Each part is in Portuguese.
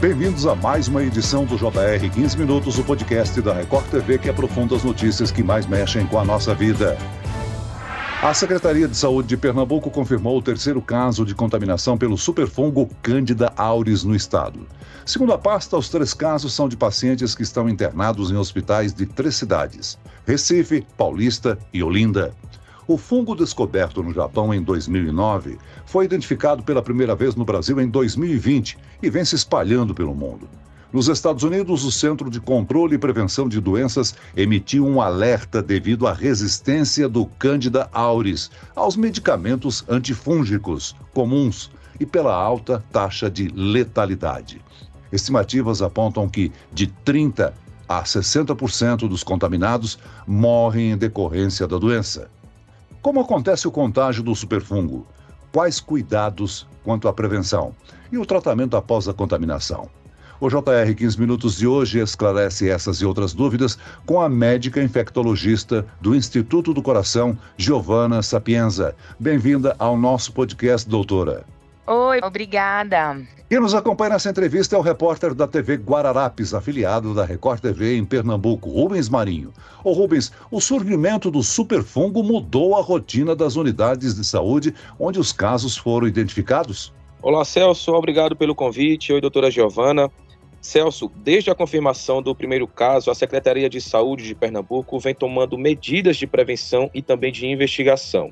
Bem-vindos a mais uma edição do JR 15 Minutos, o podcast da Record TV que aprofunda as notícias que mais mexem com a nossa vida. A Secretaria de Saúde de Pernambuco confirmou o terceiro caso de contaminação pelo superfungo Candida auris no estado. Segundo a pasta, os três casos são de pacientes que estão internados em hospitais de três cidades: Recife, Paulista e Olinda. O fungo descoberto no Japão em 2009 foi identificado pela primeira vez no Brasil em 2020 e vem se espalhando pelo mundo. Nos Estados Unidos, o Centro de Controle e Prevenção de Doenças emitiu um alerta devido à resistência do Candida auris aos medicamentos antifúngicos comuns e pela alta taxa de letalidade. Estimativas apontam que de 30 a 60% dos contaminados morrem em decorrência da doença. Como acontece o contágio do superfungo? Quais cuidados quanto à prevenção? E o tratamento após a contaminação? O JR 15 Minutos de hoje esclarece essas e outras dúvidas com a médica infectologista do Instituto do Coração, Giovana Sapienza. Bem-vinda ao nosso podcast, doutora. Oi, obrigada. Quem nos acompanha nessa entrevista é o repórter da TV Guararapes, afiliado da Record TV em Pernambuco, Rubens Marinho. Ô Rubens, o surgimento do superfungo mudou a rotina das unidades de saúde onde os casos foram identificados? Olá, Celso, obrigado pelo convite. Oi, doutora Giovana. Celso, desde a confirmação do primeiro caso, a Secretaria de Saúde de Pernambuco vem tomando medidas de prevenção e também de investigação.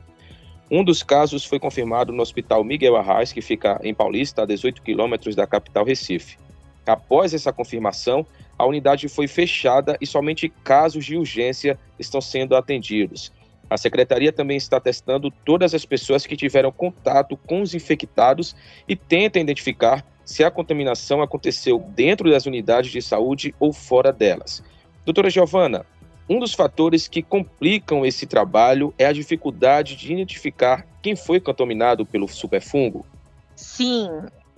Um dos casos foi confirmado no Hospital Miguel Arraes, que fica em Paulista, a 18 quilômetros da capital Recife. Após essa confirmação, a unidade foi fechada e somente casos de urgência estão sendo atendidos. A secretaria também está testando todas as pessoas que tiveram contato com os infectados e tenta identificar se a contaminação aconteceu dentro das unidades de saúde ou fora delas. Doutora Giovana, um dos fatores que complicam esse trabalho é a dificuldade de identificar quem foi contaminado pelo superfungo. Sim,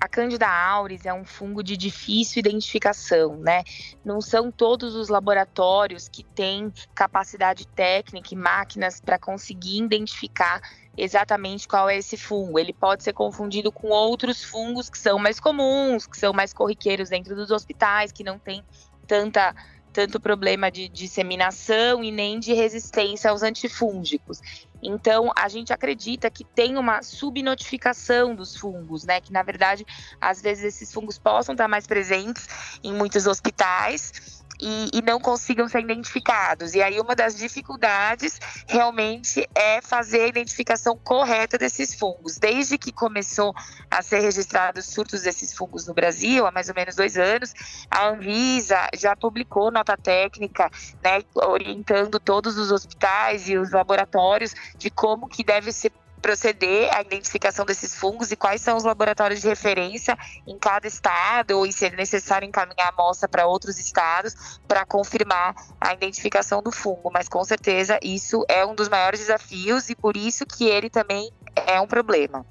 a Candida auris é um fungo de difícil identificação, né? Não são todos os laboratórios que têm capacidade técnica e máquinas para conseguir identificar exatamente qual é esse fungo. Ele pode ser confundido com outros fungos que são mais comuns, que são mais corriqueiros dentro dos hospitais, que não tem tanta tanto problema de disseminação e nem de resistência aos antifúngicos. Então, a gente acredita que tem uma subnotificação dos fungos, né? Que na verdade, às vezes esses fungos possam estar mais presentes em muitos hospitais e, e, não consigam ser identificados. E aí, uma das dificuldades realmente é fazer a identificação correta desses fungos. Desde que começou a ser registrados surtos desses fungos no Brasil, há mais ou menos dois anos, a Anvisa já publicou nota técnica, né, orientando todos os hospitais e os laboratórios de como que deve ser proceder à identificação desses fungos e quais são os laboratórios de referência em cada estado, ou se é necessário encaminhar a amostra para outros estados para confirmar a identificação do fungo. Mas com certeza isso é um dos maiores desafios e por isso que ele também é um problema.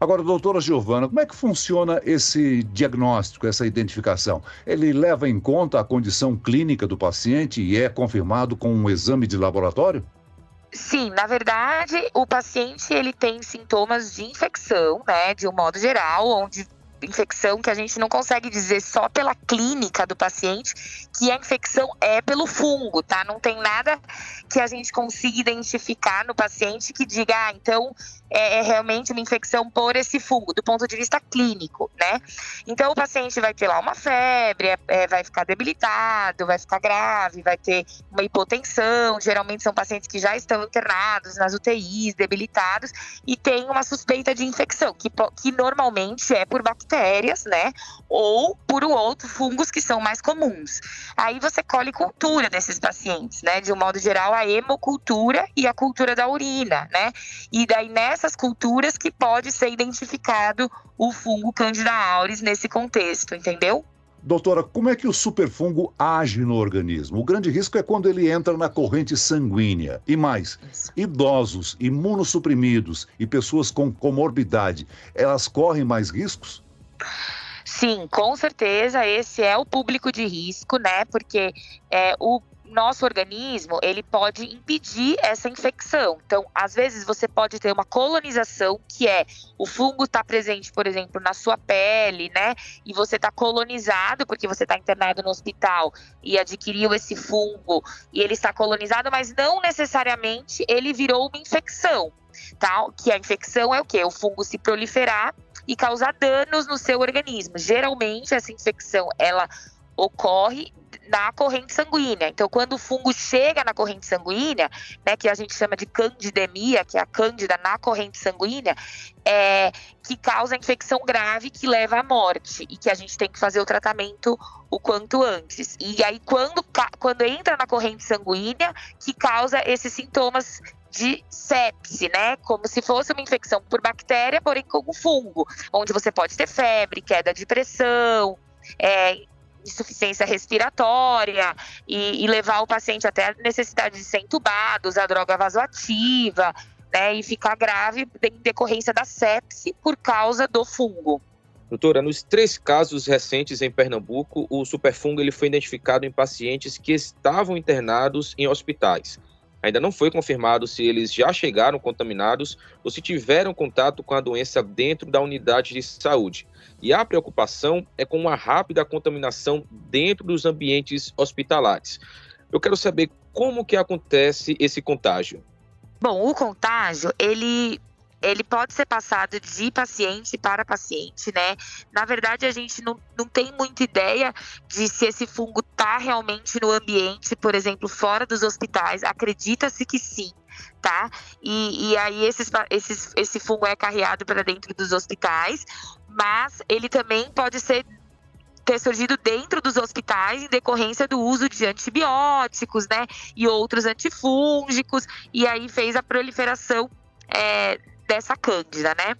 Agora, doutora Giovana, como é que funciona esse diagnóstico, essa identificação? Ele leva em conta a condição clínica do paciente e é confirmado com um exame de laboratório? Sim, na verdade, o paciente ele tem sintomas de infecção, né, de um modo geral, onde infecção que a gente não consegue dizer só pela clínica do paciente que a infecção é pelo fungo, tá? Não tem nada que a gente consiga identificar no paciente que diga, ah, então é, é, realmente uma infecção por esse fungo, do ponto de vista clínico, né? Então o paciente vai ter lá uma febre, é, é vai ficar debilitado, vai ficar grave, vai ter uma hipotensão. Geralmente são pacientes que já estão internados nas UTIs, debilitados, e tem uma suspeita de infecção, que, que normalmente é por bactérias, né? Ou por outro fungos que são mais comuns. Aí você colhe cultura desses pacientes, né? De um modo geral, a hemocultura e a cultura da urina, né? E daí nessa dessas culturas que pode ser identificado o fungo Candida auris nesse contexto, entendeu? Doutora, como é que o superfungo age no organismo? O grande risco é quando ele entra na corrente sanguínea. E mais, Isso. idosos, imunossuprimidos e pessoas com comorbidade, elas correm mais riscos? Sim, com certeza esse é o público de risco, né? Porque é, o nosso organismo ele pode impedir essa infecção. Então, às vezes você pode ter uma colonização que é o fungo está presente, por exemplo, na sua pele, né? E você está colonizado porque você está internado no hospital e adquiriu esse fungo e ele está colonizado, mas não necessariamente ele virou uma infecção, tá? Que a infecção é o que? O fungo se proliferar e causar danos no seu organismo. Geralmente essa infecção ela ocorre na corrente sanguínea. Então, quando o fungo chega na corrente sanguínea, né, que a gente chama de candidemia, que é a cândida na corrente sanguínea, é, que causa infecção grave que leva à morte e que a gente tem que fazer o tratamento o quanto antes. E aí, quando, quando entra na corrente sanguínea, que causa esses sintomas de sepse, né? Como se fosse uma infecção por bactéria, porém com fungo, onde você pode ter febre, queda de pressão, é, insuficiência respiratória e, e, levar o paciente até a necessidade de ser entubado, usar droga vasoativa, né, e ficar grave em decorrência da sepse por causa do fungo. Doutora, nos três casos recentes em Pernambuco, o superfungo ele foi identificado em pacientes que estavam internados em hospitais. Ainda não foi confirmado se eles já chegaram contaminados ou se tiveram contato com a doença dentro da unidade de saúde. E a preocupação é com uma rápida contaminação dentro dos ambientes hospitalares. Eu quero saber como que acontece esse contágio. Bom, o contágio, ele ele pode ser passado de paciente para paciente, né? Na verdade, a gente não, não tem muita ideia de se esse fungo está realmente no ambiente, por exemplo, fora dos hospitais. Acredita-se que sim, tá? E, e aí esses, esses, esse fungo é carreado para dentro dos hospitais, mas ele também pode ser ter surgido dentro dos hospitais em decorrência do uso de antibióticos, né, e outros antifúngicos, e aí fez a proliferação é, dessa cândida, né?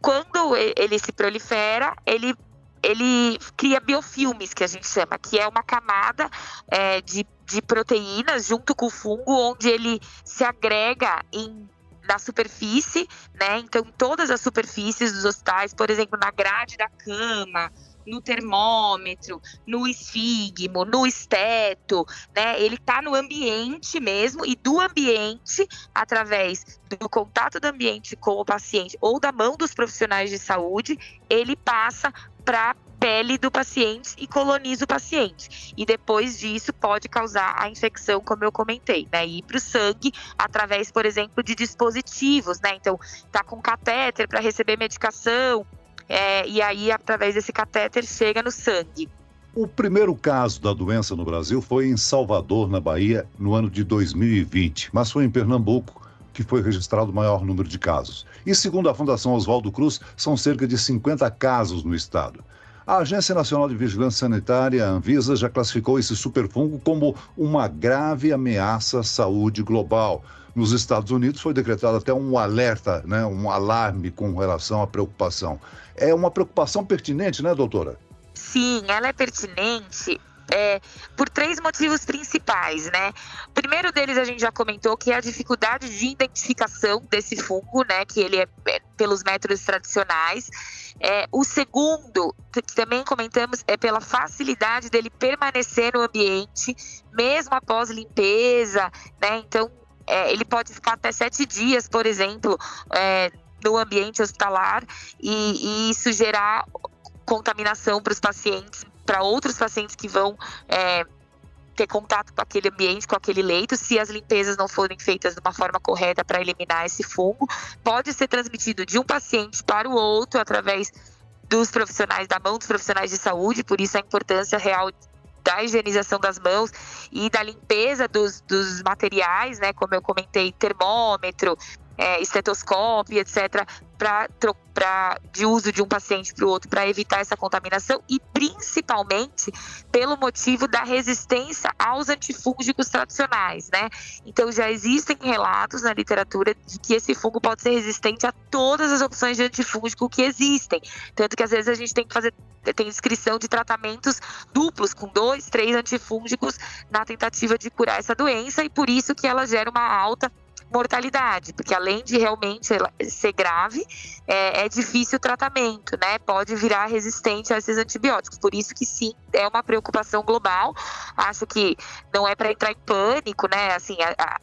Quando ele se prolifera, ele ele cria biofilmes, que a gente chama, que é uma camada é, de, de proteínas junto com o fungo, onde ele se agrega em na superfície, né? Então, todas as superfícies dos hospitais, por exemplo, na grade da cama, no termômetro, no esfigmo, no esteto, né? Ele está no ambiente mesmo e do ambiente, através do contato do ambiente com o paciente ou da mão dos profissionais de saúde, ele passa para pele do paciente e coloniza o paciente. E depois disso pode causar a infecção, como eu comentei, né? Ir para o sangue através, por exemplo, de dispositivos, né? Então, tá com catéter para receber medicação, é, e aí, através desse catéter, chega no sangue. O primeiro caso da doença no Brasil foi em Salvador, na Bahia, no ano de 2020, mas foi em Pernambuco que foi registrado o maior número de casos. E segundo a Fundação Oswaldo Cruz, são cerca de 50 casos no estado. A Agência Nacional de Vigilância Sanitária, a Anvisa, já classificou esse superfungo como uma grave ameaça à saúde global. Nos Estados Unidos foi decretado até um alerta, né, um alarme com relação à preocupação. É uma preocupação pertinente, né, doutora? Sim, ela é pertinente é, por três motivos principais, né? O primeiro deles a gente já comentou que é a dificuldade de identificação desse fungo, né? Que ele é, é pelos métodos tradicionais. É, o segundo, que também comentamos, é pela facilidade dele permanecer no ambiente, mesmo após limpeza, né? Então, é, ele pode ficar até sete dias, por exemplo, é, no ambiente hospitalar e, e isso gerar contaminação para os pacientes, para outros pacientes que vão é, ter contato com aquele ambiente, com aquele leito, se as limpezas não forem feitas de uma forma correta para eliminar esse fungo, pode ser transmitido de um paciente para o outro através dos profissionais, da mão dos profissionais de saúde, por isso a importância real da higienização das mãos e da limpeza dos, dos materiais, né? Como eu comentei, termômetro, é, estetoscópio, etc., pra, de uso de um paciente para o outro para evitar essa contaminação e principalmente pelo motivo da resistência aos antifúngicos tradicionais, né? Então já existem relatos na literatura de que esse fungo pode ser resistente a todas as opções de antifúngico que existem, tanto que às vezes a gente tem que fazer tem inscrição de tratamentos duplos com dois, três antifúngicos na tentativa de curar essa doença e por isso que ela gera uma alta mortalidade, porque além de realmente ser grave, é, é difícil o tratamento, né? Pode virar resistente a esses antibióticos. Por isso que sim, é uma preocupação global. Acho que não é para entrar em pânico, né? Assim, a, a,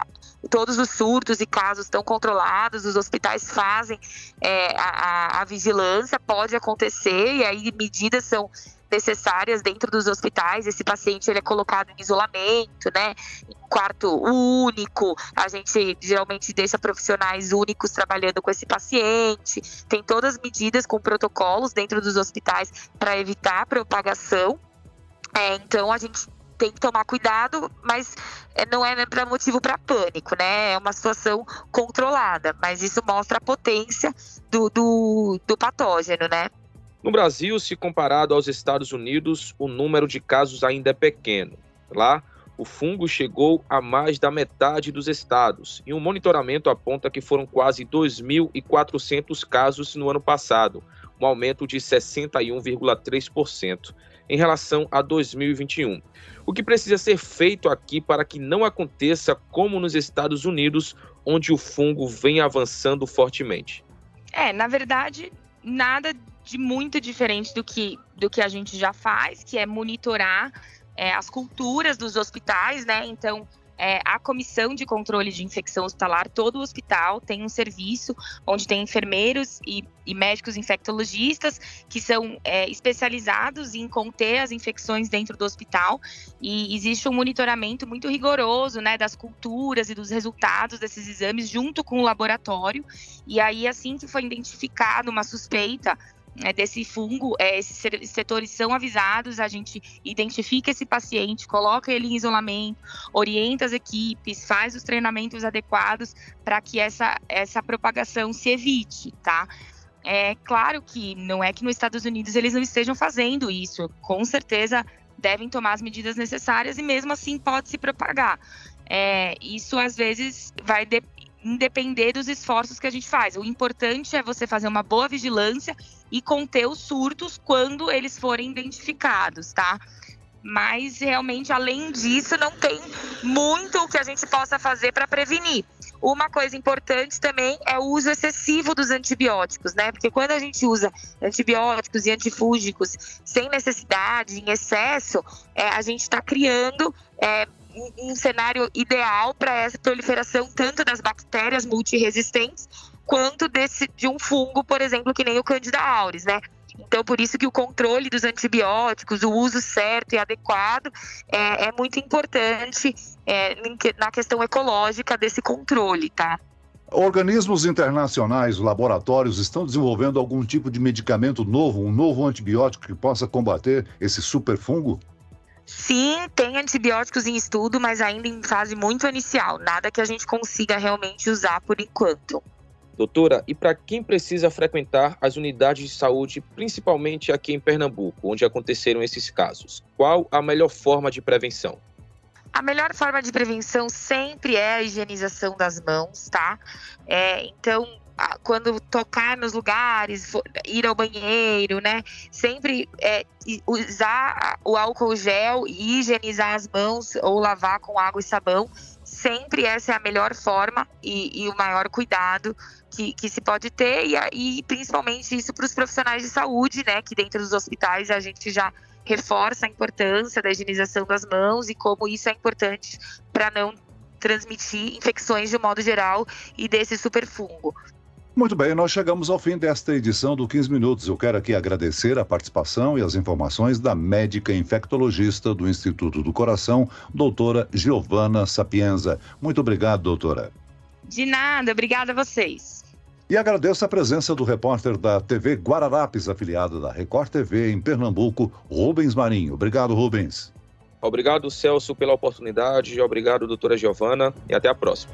todos os surtos e casos estão controlados, os hospitais fazem é, a, a, vigilância, pode acontecer, e aí medidas são necessárias dentro dos hospitais. Esse paciente ele é colocado em isolamento, né? Em quarto único. A gente geralmente deixa profissionais únicos trabalhando com esse paciente. Tem todas as medidas com protocolos dentro dos hospitais para evitar propagação. É, então a gente tem que tomar cuidado, mas é, não é para motivo para pânico, né? É uma situação controlada, mas isso mostra a potência do, do, do patógeno, né? No Brasil, se comparado aos Estados Unidos, o número de casos ainda é pequeno. Lá, o fungo chegou a mais da metade dos estados e um monitoramento aponta que foram quase 2.400 casos no ano passado, um aumento de 61,3% em relação a 2021. O que precisa ser feito aqui para que não aconteça como nos Estados Unidos, onde o fungo vem avançando fortemente? É, na verdade, nada de muito diferente do que, do que a gente já faz, que é monitorar é, as culturas dos hospitais, né? Então, é, a comissão de controle de infecção hospitalar, todo o hospital tem um serviço onde tem enfermeiros e, e médicos infectologistas que são é, especializados em conter as infecções dentro do hospital. E existe um monitoramento muito rigoroso né, das culturas e dos resultados desses exames junto com o laboratório. E aí assim que foi identificado uma suspeita é, desse fungo, é, esses setores são avisados, a gente identifica esse paciente, coloca ele em isolamento, orienta as equipes, faz os treinamentos adequados para que essa, essa propagação se evite, tá? É claro que não é que nos Estados Unidos eles não estejam fazendo isso, com certeza devem tomar as medidas necessárias e mesmo assim pode se propagar. É, isso às vezes vai de, independer dos esforços que a gente faz. O importante é você fazer uma boa vigilância e conter os surtos quando eles forem identificados, tá? Mas realmente, além disso, não tem muito que a gente possa fazer para prevenir. Uma coisa importante também é o uso excessivo dos antibióticos, né? Porque quando a gente usa antibióticos e antifúngicos sem necessidade, em excesso, é, a gente está criando é, um cenário ideal para essa proliferação tanto das bactérias multiresistentes quanto desse, de um fungo, por exemplo, que nem o Candida auris, né? Então, por isso que o controle dos antibióticos, o uso certo e adequado é, é muito importante é, na questão ecológica desse controle, tá? Organismos internacionais, laboratórios estão desenvolvendo algum tipo de medicamento novo, um novo antibiótico que possa combater esse superfungo? Sim, tem antibióticos em estudo, mas ainda em fase muito inicial. Nada que a gente consiga realmente usar por enquanto. Doutora, e para quem precisa frequentar as unidades de saúde, principalmente aqui em Pernambuco, onde aconteceram esses casos, qual a melhor forma de prevenção? A melhor forma de prevenção sempre é a higienização das mãos, tá? É, então, quando tocar nos lugares, ir ao banheiro, né? Sempre é, usar o álcool gel e higienizar as mãos ou lavar com água e sabão. Sempre essa é a melhor forma e, e o maior cuidado que, que, se pode ter, e, e principalmente isso para os profissionais de saúde, né? Que dentro dos hospitais a gente já reforça a importância da higienização das mãos e como isso é importante para não transmitir infecções de modo geral e desse superfungo. Muito bem, nós chegamos ao fim desta edição do 15 Minutos. Eu quero aqui agradecer a participação e as informações da médica infectologista do Instituto do Coração, doutora Giovana Sapienza. Muito obrigado, doutora. De nada, obrigada a vocês. E agradeço a presença do repórter da TV Guararapes, afiliado da Record TV em Pernambuco, Rubens Marinho. Obrigado, Rubens. Obrigado, Celso, pela oportunidade. Obrigado, doutora Giovana, e até a próxima.